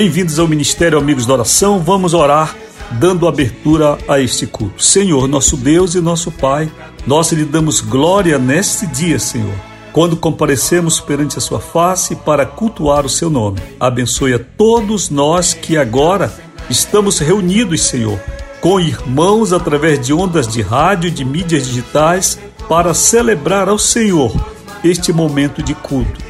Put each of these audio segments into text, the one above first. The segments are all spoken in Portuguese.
Bem-vindos ao Ministério Amigos da Oração. Vamos orar dando abertura a este culto. Senhor, nosso Deus e nosso Pai, nós lhe damos glória neste dia, Senhor. Quando comparecemos perante a sua face para cultuar o seu nome. Abençoe a todos nós que agora estamos reunidos, Senhor, com irmãos através de ondas de rádio e de mídias digitais para celebrar ao Senhor este momento de culto.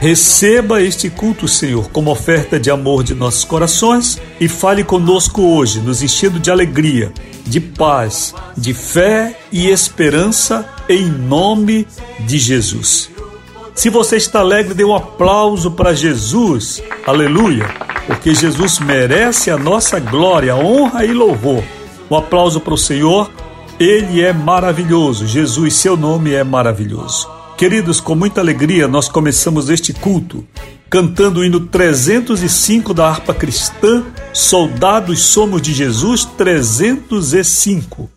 Receba este culto, Senhor, como oferta de amor de nossos corações e fale conosco hoje, nos enchendo de alegria, de paz, de fé e esperança, em nome de Jesus. Se você está alegre, dê um aplauso para Jesus, aleluia, porque Jesus merece a nossa glória, honra e louvor. Um aplauso para o Senhor, ele é maravilhoso, Jesus, seu nome é maravilhoso. Queridos, com muita alegria nós começamos este culto cantando o hino 305 da harpa cristã, Soldados Somos de Jesus 305.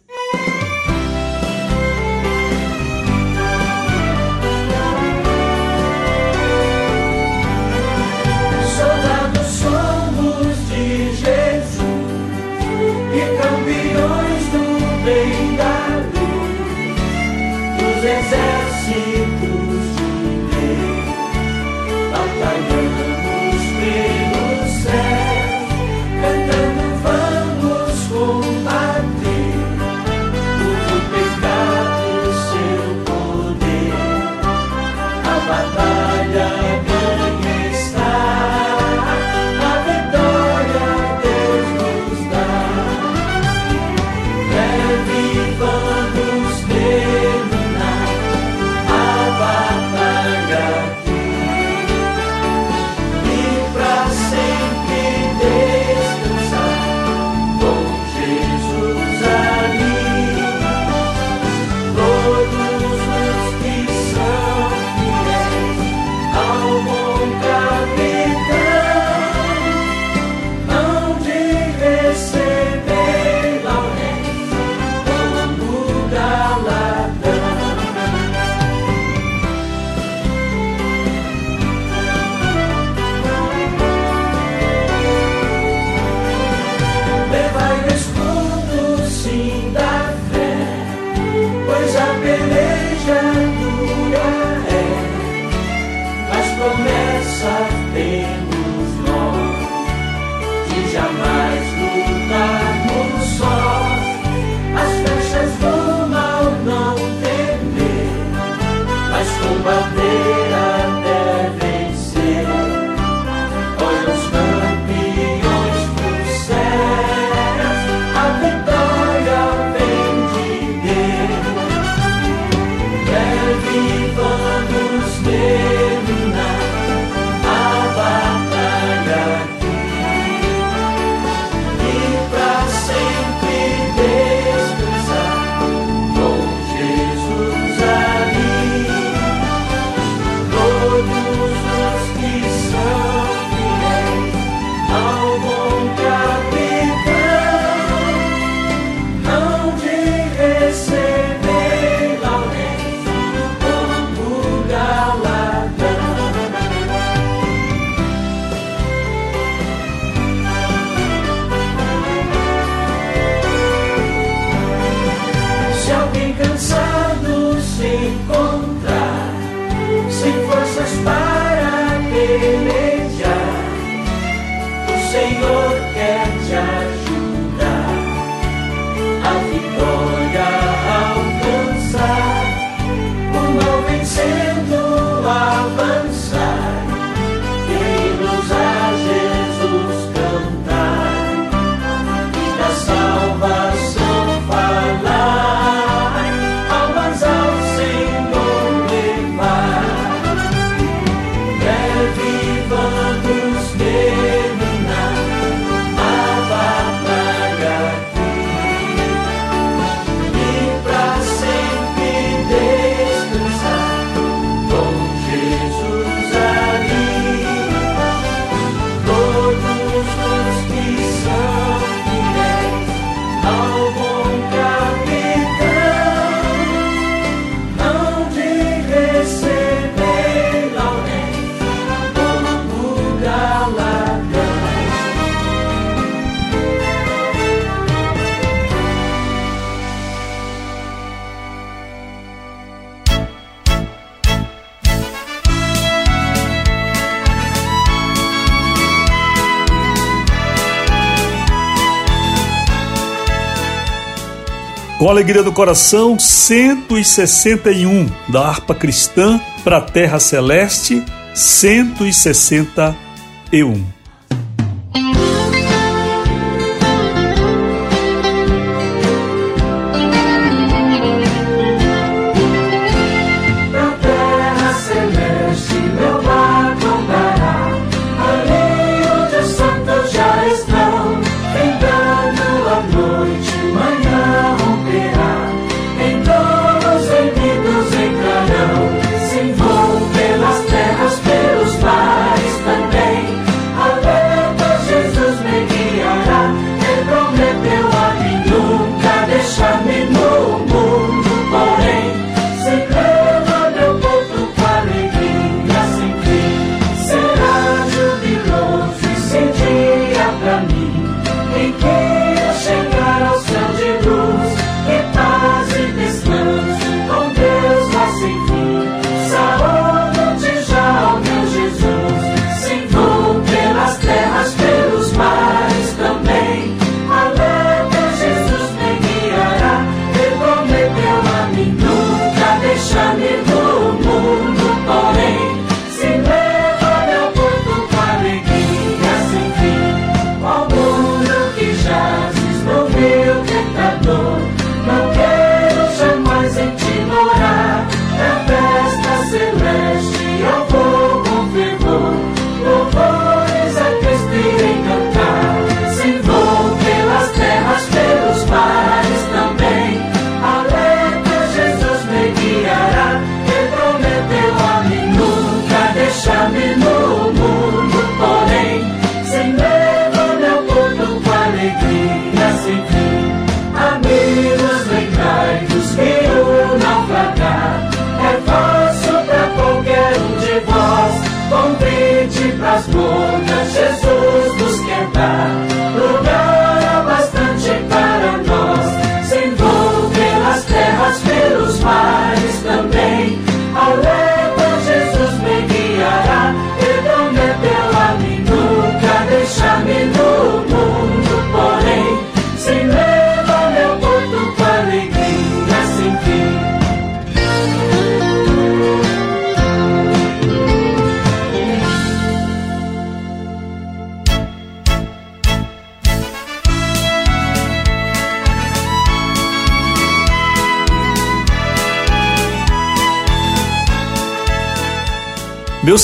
Com alegria do coração, 161 da harpa cristã para a terra celeste, 161.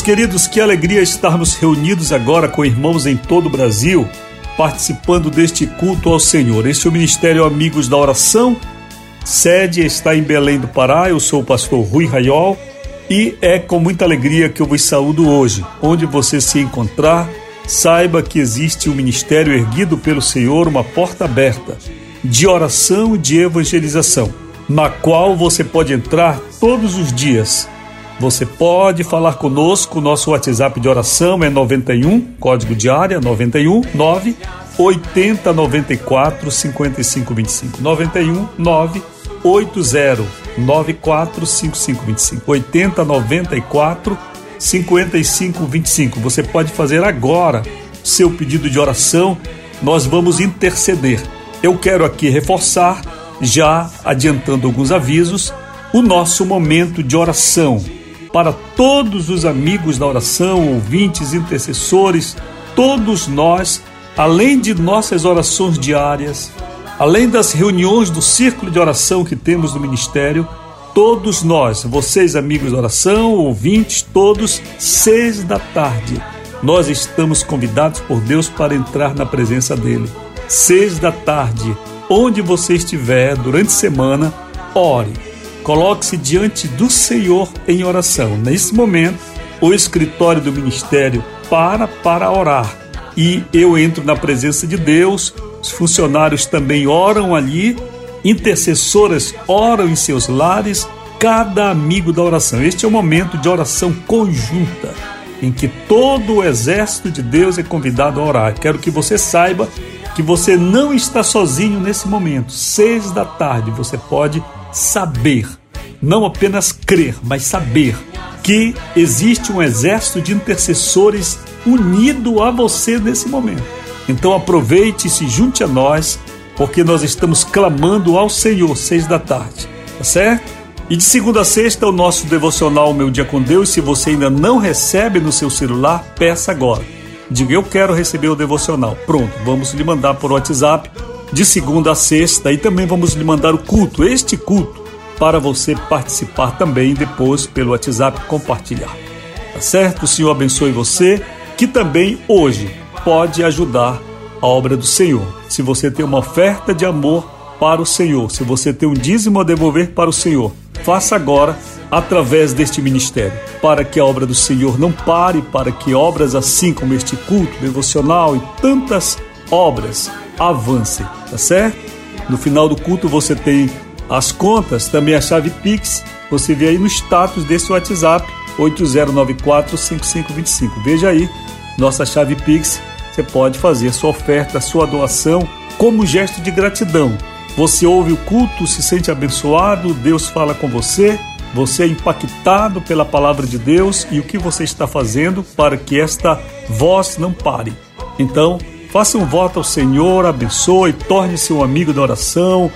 Queridos, que alegria estarmos reunidos agora com irmãos em todo o Brasil, participando deste culto ao Senhor. Este é o Ministério Amigos da Oração. Sede está em Belém do Pará. Eu sou o pastor Rui Raiol e é com muita alegria que eu vos saúdo hoje. Onde você se encontrar, saiba que existe um ministério erguido pelo Senhor, uma porta aberta de oração e de evangelização, na qual você pode entrar todos os dias você pode falar conosco, nosso WhatsApp de oração é 91, código de área 91 9 80 94 55 25. 91 9 80 94 55 25. 80 94 55 25. Você pode fazer agora seu pedido de oração, nós vamos interceder. Eu quero aqui reforçar, já adiantando alguns avisos, o nosso momento de oração para todos os amigos da oração, ouvintes, intercessores, todos nós, além de nossas orações diárias, além das reuniões do círculo de oração que temos no ministério, todos nós, vocês amigos da oração, ouvintes, todos, seis da tarde, nós estamos convidados por Deus para entrar na presença dele. Seis da tarde, onde você estiver durante a semana, ore Coloque-se diante do Senhor em oração. Nesse momento, o escritório do ministério para para orar e eu entro na presença de Deus. Os funcionários também oram ali, intercessoras oram em seus lares, cada amigo da oração. Este é o momento de oração conjunta em que todo o exército de Deus é convidado a orar. Quero que você saiba que você não está sozinho nesse momento. Seis da tarde você pode saber, não apenas crer, mas saber que existe um exército de intercessores unido a você nesse momento. Então aproveite e se junte a nós porque nós estamos clamando ao Senhor, seis da tarde, tá certo? E de segunda a sexta, o nosso devocional Meu Dia com Deus. Se você ainda não recebe no seu celular, peça agora. Diga, eu quero receber o devocional. Pronto, vamos lhe mandar por WhatsApp de segunda a sexta e também vamos lhe mandar o culto, este culto, para você participar também depois pelo WhatsApp compartilhar. Tá certo? O Senhor abençoe você, que também hoje pode ajudar a obra do Senhor. Se você tem uma oferta de amor para o Senhor, se você tem um dízimo a devolver para o Senhor, faça agora através deste ministério, para que a obra do Senhor não pare, para que obras assim como este culto devocional e tantas obras avancem, tá certo? No final do culto você tem as contas, também a chave Pix, você vê aí no status desse WhatsApp 80945525. Veja aí nossa chave Pix, você pode fazer sua oferta, sua doação como gesto de gratidão. Você ouve o culto, se sente abençoado, Deus fala com você, você é impactado pela palavra de Deus e o que você está fazendo para que esta voz não pare. Então, faça um voto ao Senhor, abençoe, torne-se um amigo da oração,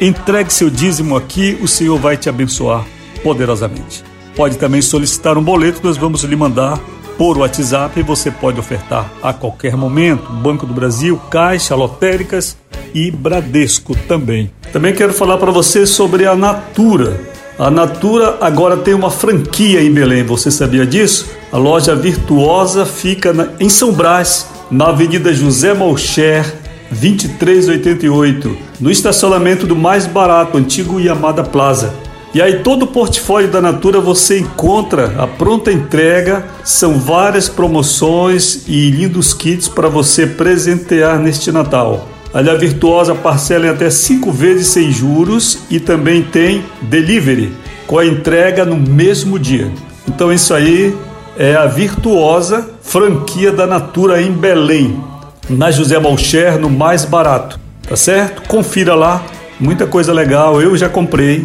entregue seu dízimo aqui, o Senhor vai te abençoar poderosamente. Pode também solicitar um boleto, nós vamos lhe mandar por WhatsApp e você pode ofertar a qualquer momento. Banco do Brasil, Caixa, Lotéricas e Bradesco também. Também quero falar para você sobre a Natura. A Natura agora tem uma franquia em Belém, você sabia disso? A loja Virtuosa fica em São Brás, na Avenida José Malcher, 2388, no estacionamento do mais barato, antigo Yamada Plaza. E aí todo o portfólio da Natura você encontra a pronta entrega, são várias promoções e lindos kits para você presentear neste Natal. A Virtuosa parcela em até 5 vezes sem juros e também tem delivery, com a entrega no mesmo dia. Então isso aí é a Virtuosa, franquia da Natura em Belém, na José Malcher, no mais barato, tá certo? Confira lá, muita coisa legal, eu já comprei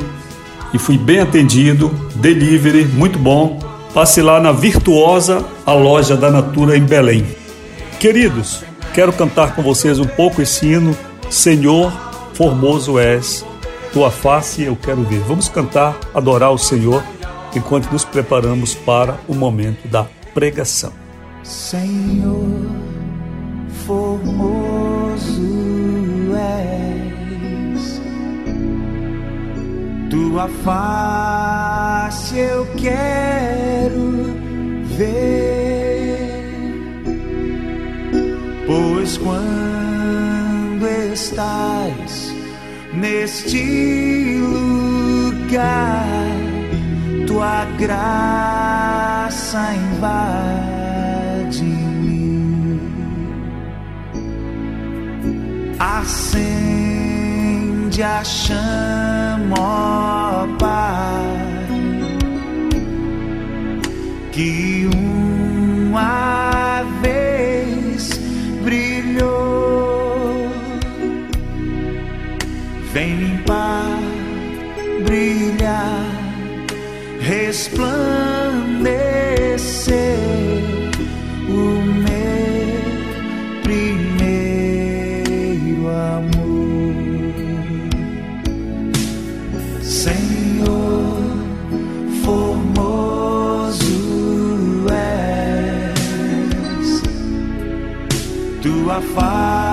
e fui bem atendido, delivery, muito bom. Passe lá na Virtuosa, a loja da Natura em Belém. Queridos, quero cantar com vocês um pouco esse hino, Senhor, formoso és, tua face eu quero ver. Vamos cantar, adorar o Senhor, enquanto nos preparamos para o momento da pregação. Senhor, formoso és, tua face eu quero ver Pois quando estás neste lugar, tua graça invade-me, acende a chama, ó Pai, que uma resplandecer o meu primeiro amor. Senhor, formoso és tua face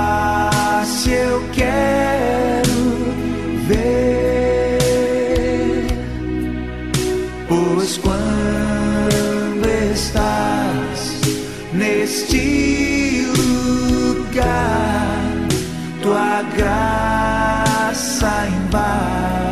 graça invade-me,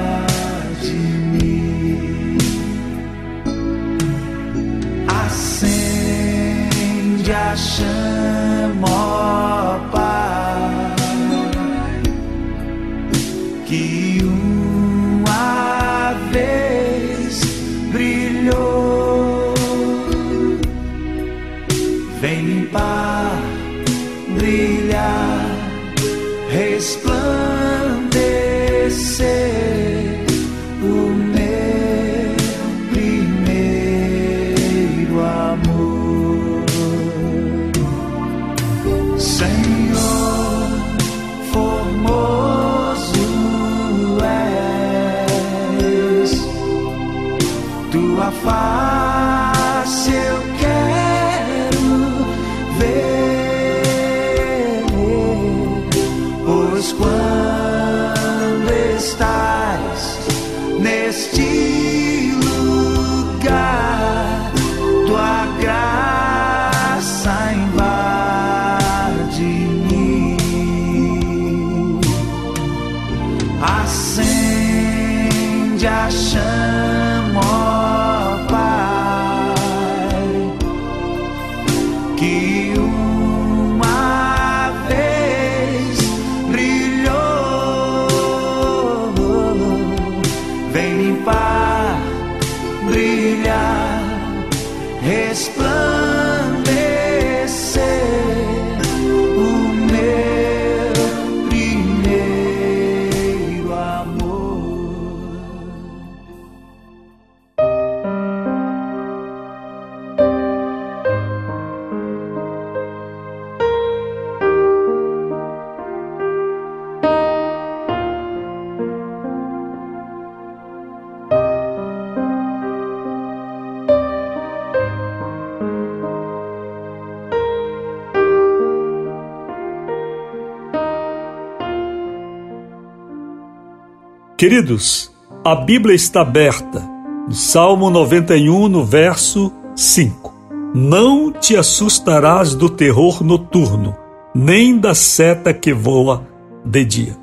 Queridos, a Bíblia está aberta no Salmo 91, no verso 5. Não te assustarás do terror noturno, nem da seta que voa de dia.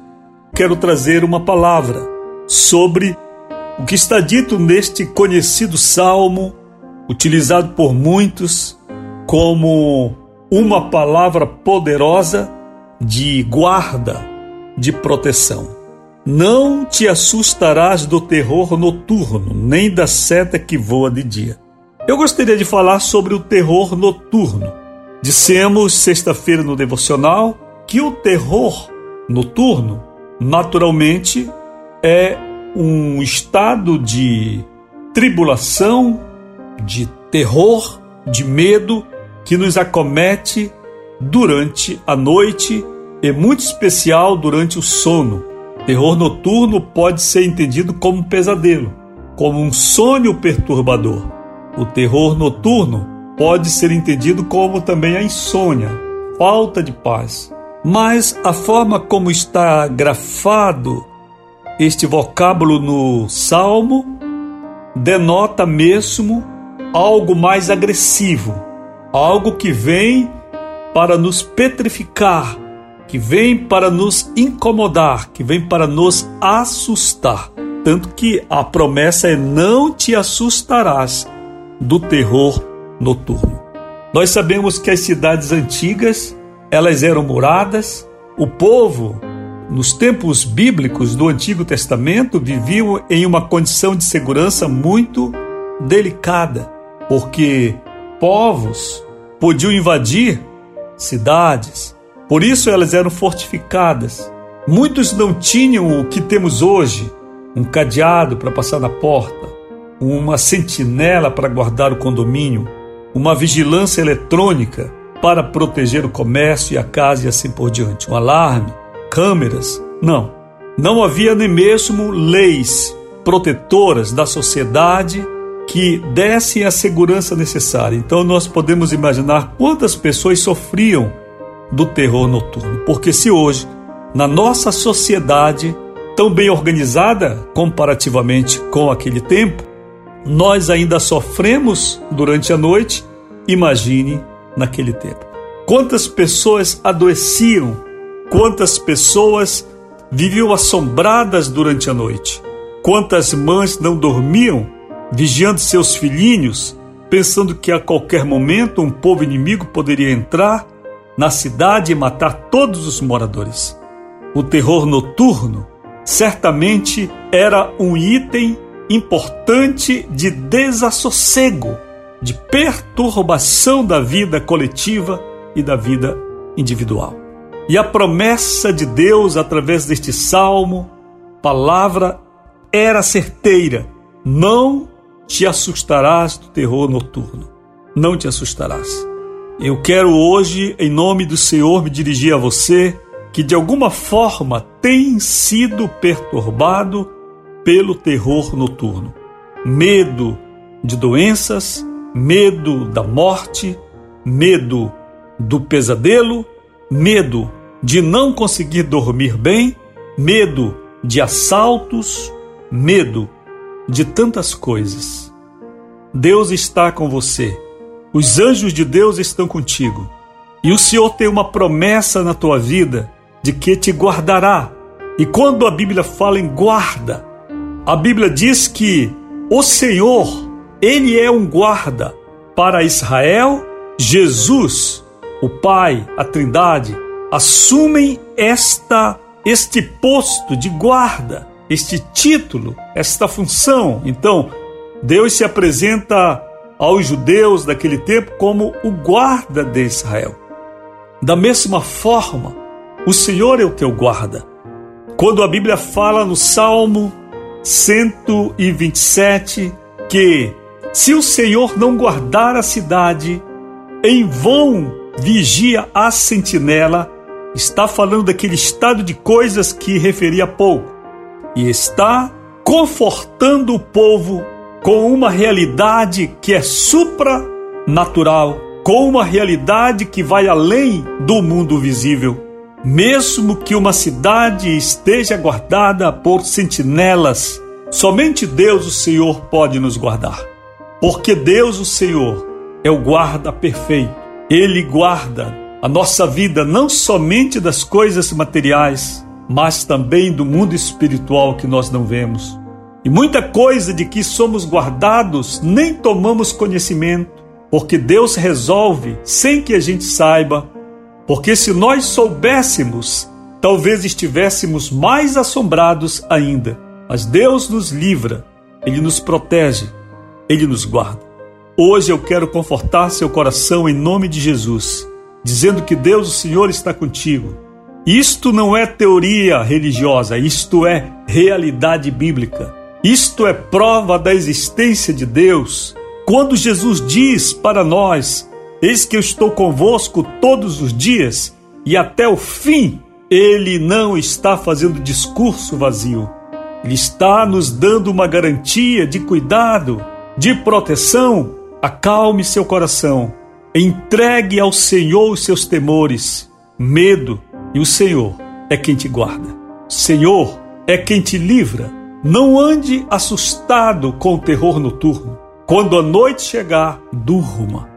Quero trazer uma palavra sobre o que está dito neste conhecido salmo, utilizado por muitos como uma palavra poderosa de guarda, de proteção. Não te assustarás do terror noturno, nem da seta que voa de dia. Eu gostaria de falar sobre o terror noturno. Dissemos sexta-feira no devocional que o terror noturno, naturalmente, é um estado de tribulação, de terror, de medo que nos acomete durante a noite e muito especial durante o sono. Terror noturno pode ser entendido como pesadelo, como um sonho perturbador. O terror noturno pode ser entendido como também a insônia, falta de paz. Mas a forma como está grafado este vocábulo no Salmo denota mesmo algo mais agressivo, algo que vem para nos petrificar, que vem para nos incomodar, que vem para nos assustar. Tanto que a promessa é: não te assustarás do terror noturno. Nós sabemos que as cidades antigas, elas eram muradas, o povo nos tempos bíblicos do Antigo Testamento viviam em uma condição de segurança muito delicada, porque povos podiam invadir cidades, por isso elas eram fortificadas. Muitos não tinham o que temos hoje: um cadeado para passar na porta, uma sentinela para guardar o condomínio, uma vigilância eletrônica para proteger o comércio e a casa e assim por diante, um alarme, câmeras. Não, não havia nem mesmo leis protetoras da sociedade que dessem a segurança necessária. Então nós podemos imaginar quantas pessoas sofriam do terror noturno. Porque se hoje, na nossa sociedade, tão bem organizada comparativamente com aquele tempo, nós ainda sofremos durante a noite, imagine naquele tempo. Quantas pessoas adoeciam, quantas pessoas viviam assombradas durante a noite, quantas mães não dormiam, vigiando seus filhinhos, pensando que a qualquer momento um povo inimigo poderia entrar na cidade e matar todos os moradores. O terror noturno certamente era um item importante de desassossego, de perturbação da vida coletiva e da vida individual. E a promessa de Deus através deste salmo, palavra, era certeira: não te assustarás do terror noturno. Não te assustarás. Eu quero hoje, em nome do Senhor, me dirigir a você que de alguma forma tem sido perturbado pelo terror noturno. Medo de doenças, medo da morte, medo do pesadelo, medo de não conseguir dormir bem, medo de assaltos, medo de tantas coisas. Deus está com você. Os anjos de Deus estão contigo. E o Senhor tem uma promessa na tua vida de que te guardará. E quando a Bíblia fala em guarda, a Bíblia diz que o Senhor, ele é um guarda para Israel, Jesus, o Pai, a Trindade, assumem esta este posto de guarda, este título, esta função. Então, Deus se apresenta aos judeus daquele tempo como o guarda de Israel. Da mesma forma, o Senhor é o teu guarda. Quando a Bíblia fala no Salmo 127 que se o Senhor não guardar a cidade, em vão vigia a sentinela, está falando daquele estado de coisas que referi há pouco, e está confortando o povo com uma realidade que é supranatural, com uma realidade que vai além do mundo visível. Mesmo que uma cidade esteja guardada por sentinelas, somente Deus, o Senhor, pode nos guardar. Porque Deus, o Senhor, é o guarda perfeito. Ele guarda a nossa vida não somente das coisas materiais, mas também do mundo espiritual que nós não vemos. E muita coisa de que somos guardados nem tomamos conhecimento, porque Deus resolve sem que a gente saiba porque se nós soubéssemos, talvez estivéssemos mais assombrados ainda. Mas Deus nos livra, Ele nos protege, Ele nos guarda. Hoje eu quero confortar seu coração em nome de Jesus, dizendo que Deus, o Senhor, está contigo. Isto não é teoria religiosa, isto é realidade bíblica. Isto é prova da existência de Deus. Quando Jesus diz para nós Eis que eu estou convosco todos os dias e até o fim. Ele não está fazendo discurso vazio. Ele está nos dando uma garantia de cuidado, de proteção. Acalme seu coração. Entregue ao Senhor os seus temores, medo, e o Senhor é quem te guarda. Senhor é quem te livra. Não ande assustado com o terror noturno. Quando a noite chegar, durma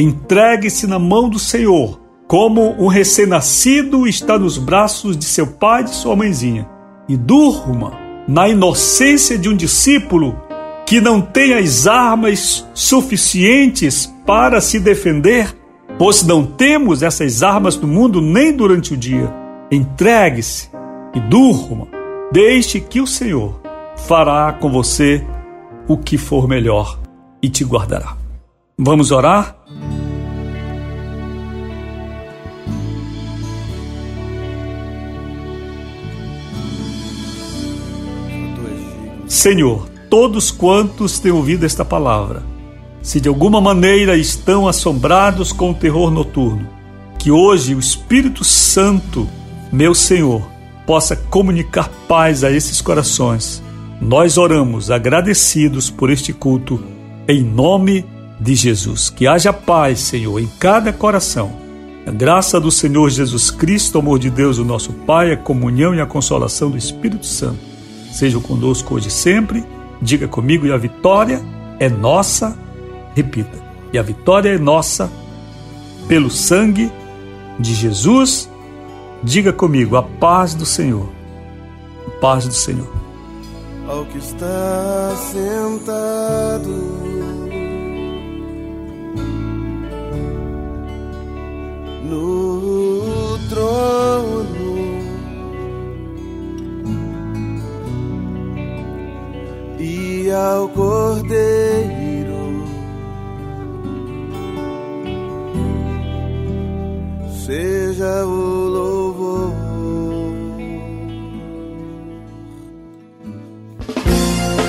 Entregue-se na mão do Senhor, como um recém-nascido está nos braços de seu pai e de sua mãezinha, e durma na inocência de um discípulo que não tem as armas suficientes para se defender, pois não temos essas armas no mundo nem durante o dia. Entregue-se e durma, deixe que o Senhor fará com você o que for melhor e te guardará. Vamos orar? Senhor, todos quantos têm ouvido esta palavra, se de alguma maneira estão assombrados com o terror noturno, que hoje o Espírito Santo, meu Senhor, possa comunicar paz a esses corações. Nós oramos agradecidos por este culto, em nome de Jesus. Que haja paz, Senhor, em cada coração. A graça do Senhor Jesus Cristo, o amor de Deus, o nosso Pai, a comunhão e a consolação do Espírito Santo sejam conosco hoje e sempre. Diga comigo, e a vitória é nossa. Repita, e a vitória é nossa pelo sangue de Jesus. Diga comigo, a paz do Senhor. A paz do Senhor. Ao que está sentado no trono. E ao Cordeiro seja o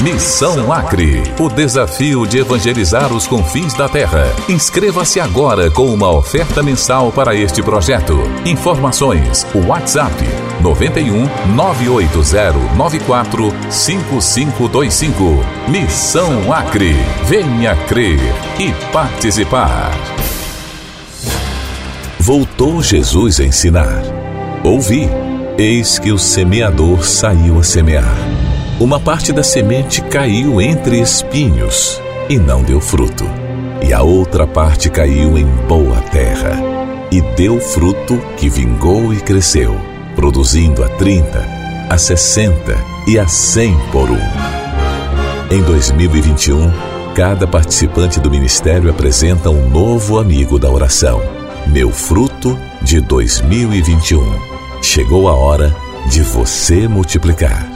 Missão Acre, o desafio de evangelizar os confins da terra. Inscreva-se agora com uma oferta mensal para este projeto. Informações: WhatsApp 91 980 94 5525. Missão Acre. Venha crer e participar. Voltou Jesus a ensinar. Ouvi, eis que o semeador saiu a semear. Uma parte da semente caiu entre espinhos e não deu fruto, e a outra parte caiu em boa terra e deu fruto que vingou e cresceu, produzindo a 30, a 60 e a 100 por um. Em 2021, cada participante do ministério apresenta um novo amigo da oração. Meu fruto de 2021. Chegou a hora de você multiplicar.